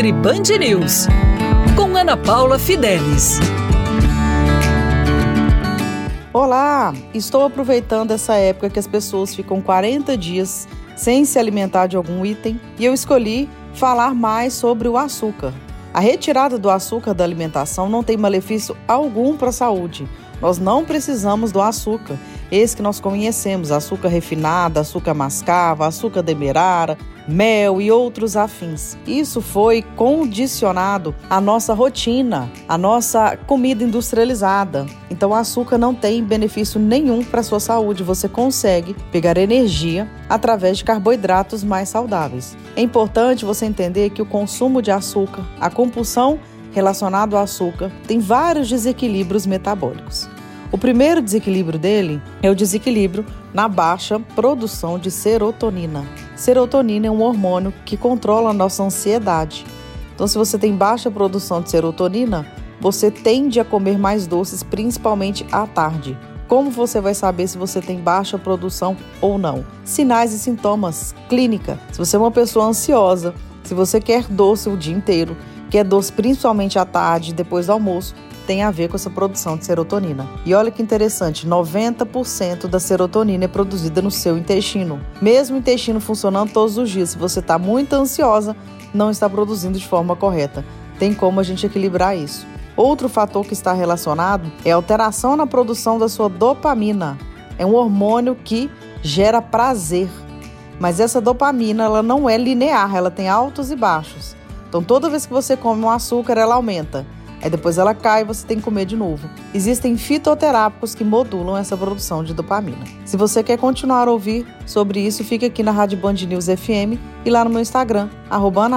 Nutri Band News, com Ana Paula Fidelis. Olá! Estou aproveitando essa época que as pessoas ficam 40 dias sem se alimentar de algum item e eu escolhi falar mais sobre o açúcar. A retirada do açúcar da alimentação não tem malefício algum para a saúde. Nós não precisamos do açúcar esse que nós conhecemos, açúcar refinado, açúcar mascavo, açúcar demerara, mel e outros afins. Isso foi condicionado à nossa rotina, à nossa comida industrializada. Então, o açúcar não tem benefício nenhum para a sua saúde. Você consegue pegar energia através de carboidratos mais saudáveis. É importante você entender que o consumo de açúcar, a compulsão relacionada ao açúcar, tem vários desequilíbrios metabólicos. O primeiro desequilíbrio dele é o desequilíbrio na baixa produção de serotonina. Serotonina é um hormônio que controla a nossa ansiedade. Então, se você tem baixa produção de serotonina, você tende a comer mais doces, principalmente à tarde. Como você vai saber se você tem baixa produção ou não? Sinais e sintomas, clínica. Se você é uma pessoa ansiosa, se você quer doce o dia inteiro, quer doce principalmente à tarde, depois do almoço, tem a ver com essa produção de serotonina. E olha que interessante, 90% da serotonina é produzida no seu intestino. Mesmo o intestino funcionando todos os dias, se você está muito ansiosa, não está produzindo de forma correta. Tem como a gente equilibrar isso. Outro fator que está relacionado é a alteração na produção da sua dopamina. É um hormônio que gera prazer. Mas essa dopamina ela não é linear, ela tem altos e baixos. Então toda vez que você come um açúcar, ela aumenta. Aí depois ela cai e você tem que comer de novo. Existem fitoterápicos que modulam essa produção de dopamina. Se você quer continuar a ouvir sobre isso, fique aqui na Rádio Band News FM e lá no meu Instagram, arroba